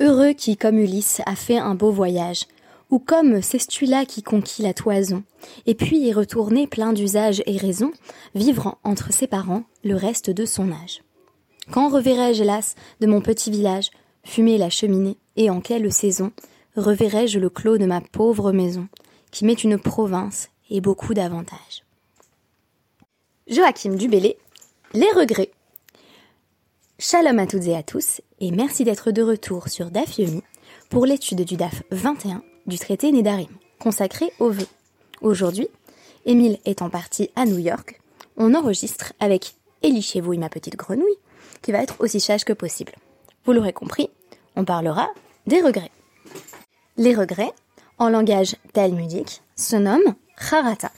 Heureux qui, comme Ulysse, a fait un beau voyage, ou comme Cestula qui conquit la toison, et puis est retourné plein d'usage et raison, vivre entre ses parents le reste de son âge. Quand reverrai-je, hélas, de mon petit village, fumer la cheminée, et en quelle saison reverrai-je le clos de ma pauvre maison, qui m'est une province et beaucoup d'avantages. Joachim Dubélé, Les regrets. Shalom à toutes et à tous, et merci d'être de retour sur DAF Yomi pour l'étude du DAF 21 du traité Nedarim, consacré aux vœux. Aujourd'hui, Émile étant parti à New York, on enregistre avec Elie chez vous et ma petite grenouille, qui va être aussi sage que possible. Vous l'aurez compris, on parlera des regrets. Les regrets, en langage talmudique, se nomment charata.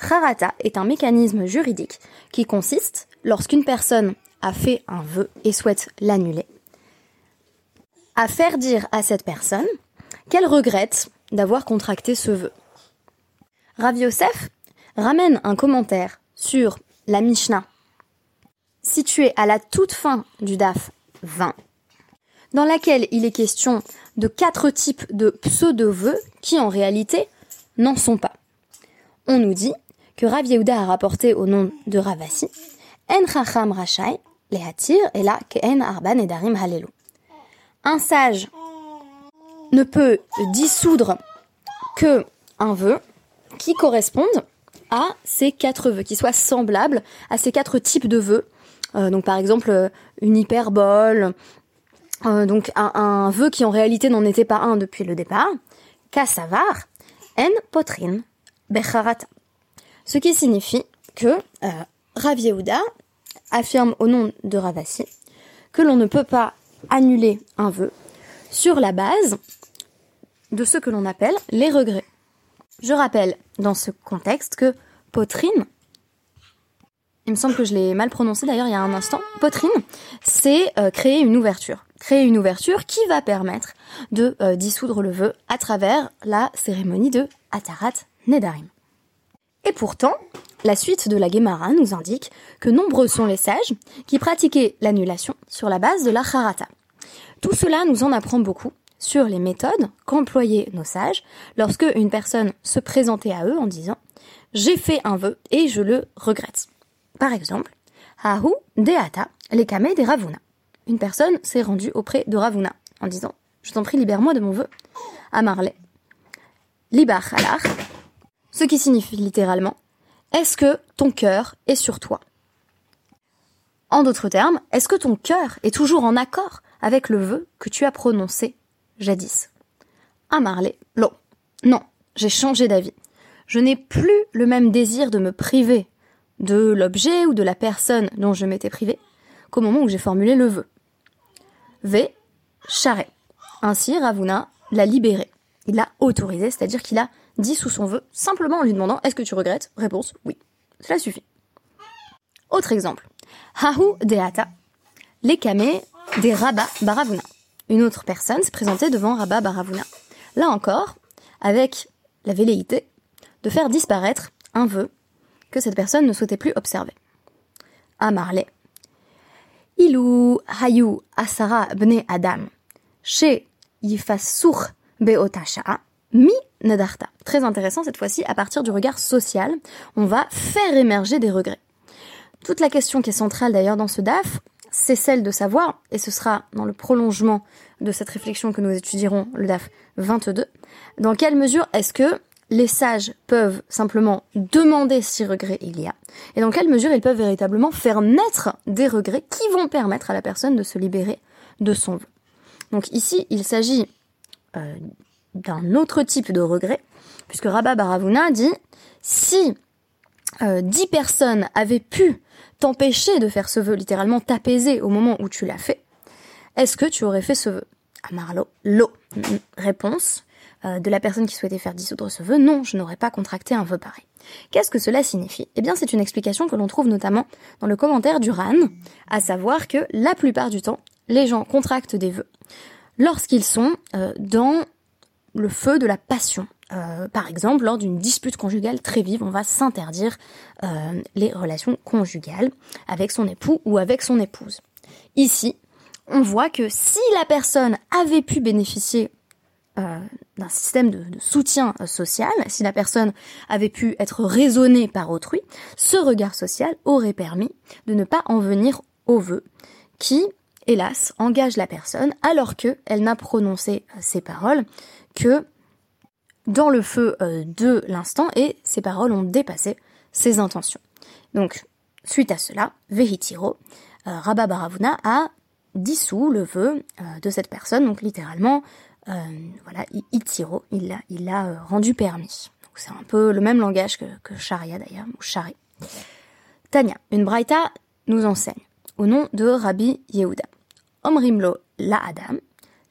Charata est un mécanisme juridique qui consiste, lorsqu'une personne a fait un vœu et souhaite l'annuler, à faire dire à cette personne qu'elle regrette d'avoir contracté ce vœu. Rav Yosef ramène un commentaire sur la Mishnah située à la toute fin du DAF 20, dans laquelle il est question de quatre types de pseudo-vœux qui en réalité n'en sont pas. On nous dit que Rav Yehuda a rapporté au nom de Ravasi En chacham rachai et halelu. Un sage ne peut dissoudre que un vœu qui corresponde à ces quatre vœux, qui soient semblables à ces quatre types de vœux. Euh, donc par exemple euh, une hyperbole, euh, donc un, vœu qui en réalité n'en était pas un depuis le départ. Kasavar, en potrin, becharata. Ce qui signifie que euh, Rav Yehuda affirme au nom de Ravasi que l'on ne peut pas annuler un vœu sur la base de ce que l'on appelle les regrets. Je rappelle dans ce contexte que potrine, il me semble que je l'ai mal prononcé d'ailleurs il y a un instant, potrine, c'est euh, créer une ouverture. Créer une ouverture qui va permettre de euh, dissoudre le vœu à travers la cérémonie de Atarat Nedarim. Et pourtant, la suite de la Gemara nous indique que nombreux sont les sages qui pratiquaient l'annulation sur la base de la Harata. Tout cela nous en apprend beaucoup sur les méthodes qu'employaient nos sages lorsque une personne se présentait à eux en disant j'ai fait un vœu et je le regrette. Par exemple, Hahu Deata, les Kame des Ravuna. Une personne s'est rendue auprès de Ravuna en disant je t'en prie libère-moi de mon vœu. Amarle. Libar Halar, ce qui signifie littéralement est-ce que ton cœur est sur toi? En d'autres termes, est-ce que ton cœur est toujours en accord avec le vœu que tu as prononcé jadis? Un marlé, l'eau. Non, j'ai changé d'avis. Je n'ai plus le même désir de me priver de l'objet ou de la personne dont je m'étais privé qu'au moment où j'ai formulé le vœu. V. Charret. Ainsi, Ravuna l'a libéré. Il l'a autorisé, c'est-à-dire qu'il a dit sous son vœu, simplement en lui demandant Est-ce que tu regrettes? Réponse Oui. Cela suffit. Autre exemple. Hahu Deata. Lekame des Rabba Baravuna. Une autre personne s'est présentée devant Rabba Baravuna. Là encore, avec la velléité de faire disparaître un vœu que cette personne ne souhaitait plus observer. Amarle. Ilu Hayu Asara Bne Adam. Chez Yifasur Beotasha. Mi Nadarta. Très intéressant cette fois-ci, à partir du regard social, on va faire émerger des regrets. Toute la question qui est centrale d'ailleurs dans ce DAF, c'est celle de savoir, et ce sera dans le prolongement de cette réflexion que nous étudierons, le DAF 22, dans quelle mesure est-ce que les sages peuvent simplement demander si regrets il y a, et dans quelle mesure ils peuvent véritablement faire naître des regrets qui vont permettre à la personne de se libérer de son vœu. Donc ici, il s'agit euh, d'un autre type de regret, puisque Rabba Baravuna dit si euh, dix personnes avaient pu t'empêcher de faire ce vœu, littéralement t'apaiser au moment où tu l'as fait, est-ce que tu aurais fait ce vœu? Amarlo, l'eau. Réponse euh, de la personne qui souhaitait faire dissoudre ce vœu, non, je n'aurais pas contracté un vœu pareil. Qu'est-ce que cela signifie? Eh bien, c'est une explication que l'on trouve notamment dans le commentaire du RAN, à savoir que la plupart du temps, les gens contractent des vœux lorsqu'ils sont euh, dans le feu de la passion. Euh, par exemple, lors d'une dispute conjugale très vive, on va s'interdire euh, les relations conjugales avec son époux ou avec son épouse. Ici, on voit que si la personne avait pu bénéficier d'un système de, soutien euh, social, si la personne avait pu être raisonnée par autrui, ce regard social aurait permis de ne pas en venir au vœu, qui, hélas, engage la personne alors que elle n'a prononcé euh, ces paroles que dans le feu de l'instant et ces paroles ont dépassé ses intentions. Donc, suite à cela, Vehitiro, Rabba Baravuna a dissous le vœu de cette personne, donc littéralement euh, voilà, Itiro, il l'a euh, rendu permis. C'est un peu le même langage que, que Sharia d'ailleurs, ou Shari. Tania, une braïta nous enseigne, au nom de Rabbi Yehuda. Omrimlo la Adam,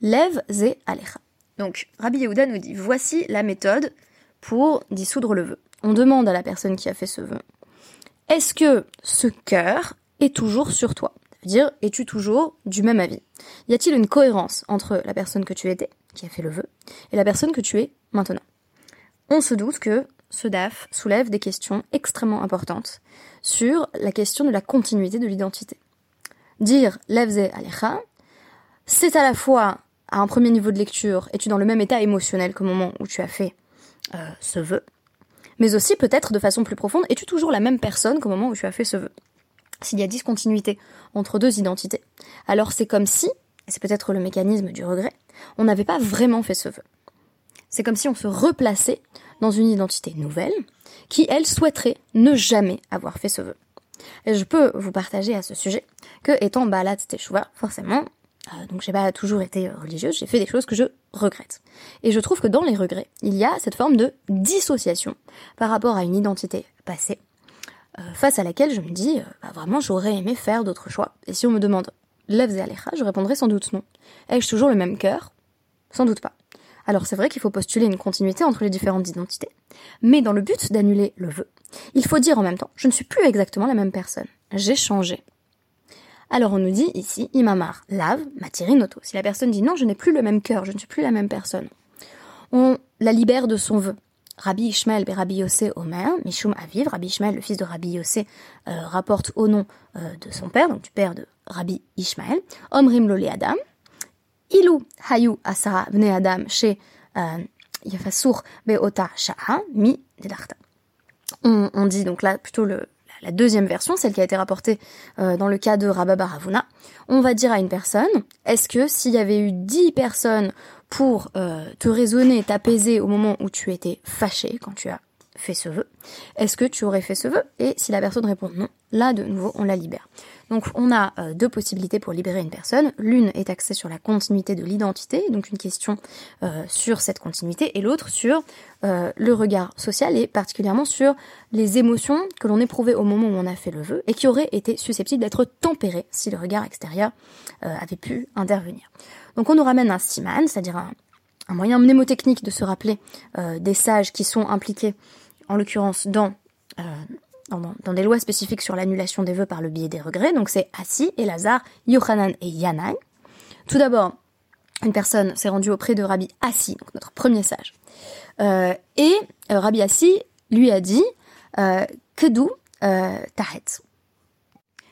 lève ze alecha. Donc, Rabbi Yehuda nous dit, voici la méthode pour dissoudre le vœu. On demande à la personne qui a fait ce vœu, est-ce que ce cœur est toujours sur toi? Dire, es-tu toujours du même avis? Y a-t-il une cohérence entre la personne que tu étais, qui a fait le vœu, et la personne que tu es maintenant? On se doute que ce DAF soulève des questions extrêmement importantes sur la question de la continuité de l'identité. Dire levze alecha, c'est à la fois à un premier niveau de lecture, es-tu dans le même état émotionnel qu'au moment où tu as fait euh, ce vœu, mais aussi peut-être de façon plus profonde, es-tu toujours la même personne qu'au moment où tu as fait ce vœu? S'il y a discontinuité entre deux identités, alors c'est comme si, et c'est peut-être le mécanisme du regret, on n'avait pas vraiment fait ce vœu. C'est comme si on se replaçait dans une identité nouvelle, qui, elle, souhaiterait ne jamais avoir fait ce vœu. Et je peux vous partager à ce sujet que, étant Teshuvah, forcément, euh, donc j'ai pas toujours été religieuse, j'ai fait des choses que je regrette. Et je trouve que dans les regrets, il y a cette forme de dissociation par rapport à une identité passée, euh, face à laquelle je me dis, euh, bah, vraiment, j'aurais aimé faire d'autres choix. Et si on me demande, Levz et je répondrai sans doute non. Ai-je toujours le même cœur? Sans doute pas. Alors c'est vrai qu'il faut postuler une continuité entre les différentes identités, mais dans le but d'annuler le vœu, il faut dire en même temps, je ne suis plus exactement la même personne. J'ai changé. Alors on nous dit ici, Imamar, lave, matirinoto. Si la personne dit non, je n'ai plus le même cœur, je ne suis plus la même personne. On la libère de son vœu. Rabbi Ishmael et Rabbi Yossé Omer, Mishum Aviv, Rabbi Ishmael, le fils de Rabbi Yossé, euh, rapporte au nom euh, de son père, donc du père de Rabbi Ishmael, Omrim Lole Adam, Bne Adam chez euh, Yafasur Beota Sha'a Mi Delarta. On, on dit donc là plutôt la deuxième version, celle qui a été rapportée dans le cas de Rabba Baravuna, on va dire à une personne, est-ce que s'il y avait eu dix personnes pour euh, te raisonner, t'apaiser au moment où tu étais fâché, quand tu as fait ce vœu, est-ce que tu aurais fait ce vœu? Et si la personne répond non, là de nouveau on la libère. Donc on a euh, deux possibilités pour libérer une personne. L'une est axée sur la continuité de l'identité, donc une question euh, sur cette continuité, et l'autre sur le regard social et particulièrement sur les émotions que l'on éprouvait au moment où on a fait le vœu et qui auraient été susceptibles d'être tempérées si le regard extérieur avait pu intervenir. Donc on nous ramène un siman, c'est-à-dire un, moyen mnémotechnique de se rappeler euh, des sages qui sont impliqués, en l'occurrence, dans, euh, dans, des lois spécifiques sur l'annulation des vœux par le biais des regrets. Donc c'est Assi, Elazar, Yochanan et Yanai. Tout d'abord, une personne s'est rendue auprès de Rabbi Assi, notre premier sage. Euh, et Rabbi Assi lui a dit Kedou tahet.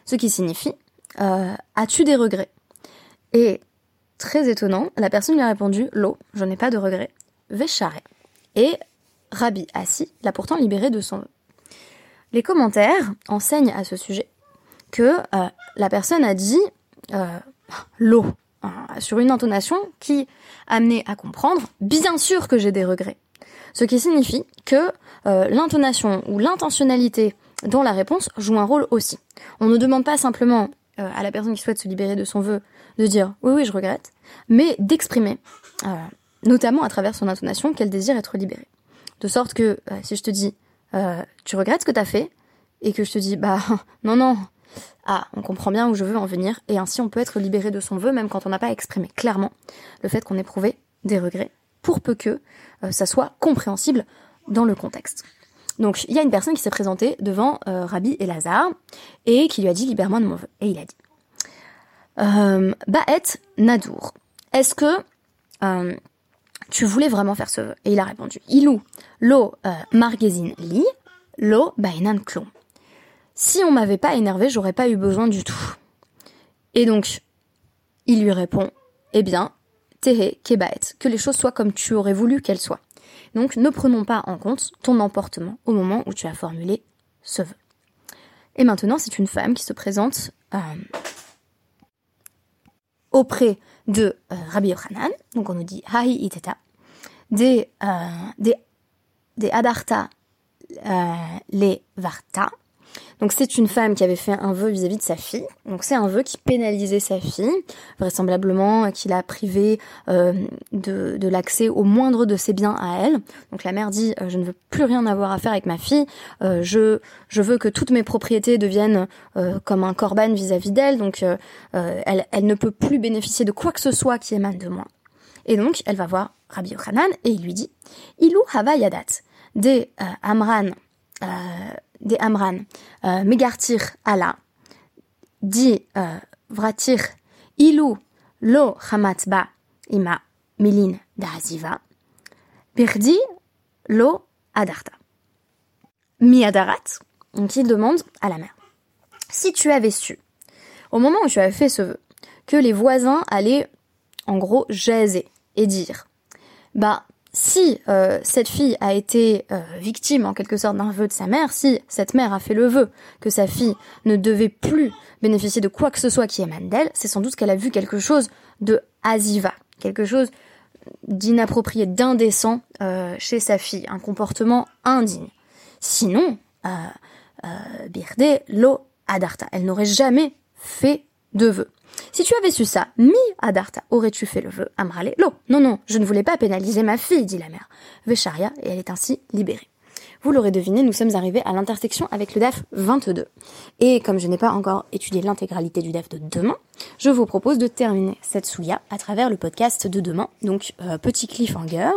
Ce qui signifie As-tu des regrets? Et Très étonnant, la personne lui a répondu L'eau, je n'ai pas de regret. Véchare. Et Rabbi Assi l'a pourtant libéré de son Les commentaires enseignent à ce sujet que euh, la personne a dit euh, l'eau euh, sur une intonation qui amenait à comprendre bien sûr que j'ai des regrets. Ce qui signifie que l'intonation ou l'intentionnalité dans la réponse joue un rôle aussi. On ne demande pas simplement à la personne qui souhaite se libérer de son vœu de dire oui, oui, je regrette, mais d'exprimer, euh, notamment à travers son intonation, qu'elle désire être libérée. De sorte que euh, si je te dis euh, tu regrettes ce que t'as fait, et que je te dis bah non, non, ah, on comprend bien où je veux en venir, et ainsi on peut être libéré de son vœu, même quand on n'a pas exprimé clairement le fait qu'on éprouvait des regrets, pour peu que ça soit compréhensible dans le contexte. Donc il y a une personne qui s'est présentée devant Rabbi Elazar et qui lui a dit libère-moi de mon vœu. Et il a dit euh, Baet Nadour, est-ce que euh, tu voulais vraiment faire ce vœu? Et il a répondu Ilou, lo euh, margezin li, lo bainan klon. Si on m'avait pas énervé, j'aurais pas eu besoin du tout. Et donc, il lui répond Eh bien, Tehe Kebaet, que les choses soient comme tu aurais voulu qu'elles soient. Donc ne prenons pas en compte ton emportement au moment où tu as formulé ce vœu. Et maintenant, c'est une femme qui se présente auprès de euh, Rabbi Yochanan, donc on nous dit Hahi Iteta, des, euh, des, des Adarta les Varta, donc c'est une femme qui avait fait un vœu vis-à-vis de sa fille. Donc c'est un vœu qui pénalisait sa fille, vraisemblablement euh, qui l'a privé euh, de, l'accès au moindre de ses biens à elle. Donc la mère dit euh, je ne veux plus rien avoir à faire avec ma fille. je je veux que toutes mes propriétés deviennent comme un corban vis-à-vis d'elle. Donc elle elle ne peut plus bénéficier de quoi que ce soit qui émane de moi. Et donc elle va voir Rabbi Yochanan et il lui dit Ilou hava yadat de Amran des Amran, euh, Megartir Allah, dit euh, Vratir, Ilou lo Hamatba ima Milin Daziva, Birdi lo Adarta. Mi Adarat, donc il demande à la mère. Si tu avais su, au moment où tu avais fait ce vœu, que les voisins allaient en gros jaser et dire, bah si euh, cette fille a été euh, victime en quelque sorte d'un vœu de sa mère, si cette mère a fait le vœu que sa fille ne devait plus bénéficier de quoi que ce soit qui émane d'elle, c'est sans doute qu'elle a vu quelque chose de aziva, quelque chose d'inapproprié, d'indécent euh, chez sa fille, un comportement indigne. Sinon, Birde lo adarta, elle n'aurait jamais fait de vœu. Si tu avais su ça, mi Adarta, aurais-tu fait le vœu Amrale Lo. Non, non, je ne voulais pas pénaliser ma fille, dit la mère. Vesharia, et elle est ainsi libérée. Vous l'aurez deviné, nous sommes arrivés à l'intersection avec le DAF 22. Et comme je n'ai pas encore étudié l'intégralité du DAF de demain, je vous propose de terminer cette soulia à travers le podcast de demain. Donc, euh, petit cliffhanger.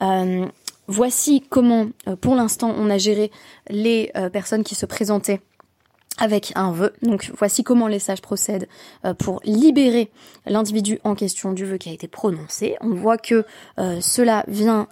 Euh, voici comment, euh, pour l'instant, on a géré les personnes qui se présentaient avec un vœu. Donc voici comment les sages procèdent euh, pour libérer l'individu en question du vœu qui a été prononcé. On voit que euh, cela vient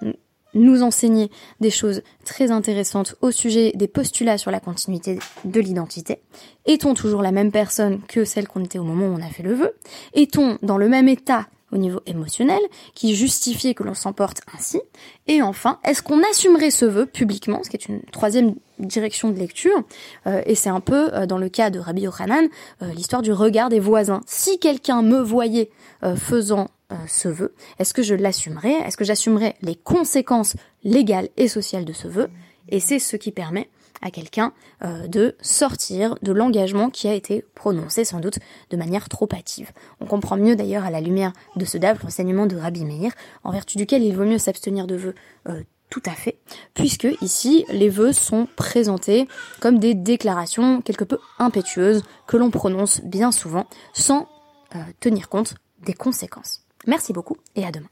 nous enseigner des choses très intéressantes au sujet des postulats sur la continuité de l'identité. Est-on toujours la même personne que celle qu'on était au moment où on a fait le vœu? Est-on dans le même état au niveau émotionnel qui justifiait que l'on s'emporte ainsi. Et enfin, est-ce qu'on assumerait ce vœu publiquement, ce qui est une troisième direction de lecture, euh, et c'est un peu, euh, dans le cas de Rabbi Yochanan, euh, l'histoire du regard des voisins. Si quelqu'un me voyait faisant ce vœu, est-ce que je l'assumerais? Est-ce que j'assumerais les conséquences légales et sociales de ce vœu? Et c'est ce qui permet à quelqu'un euh, de sortir de l'engagement qui a été prononcé sans doute de manière trop hâtive. On comprend mieux d'ailleurs à la lumière de ce DAF l'enseignement de Rabbi Meir, en vertu duquel il vaut mieux s'abstenir de vœux euh, tout à fait, puisque ici les vœux sont présentés comme des déclarations quelque peu impétueuses que l'on prononce bien souvent sans euh, tenir compte des conséquences. Merci beaucoup et à demain.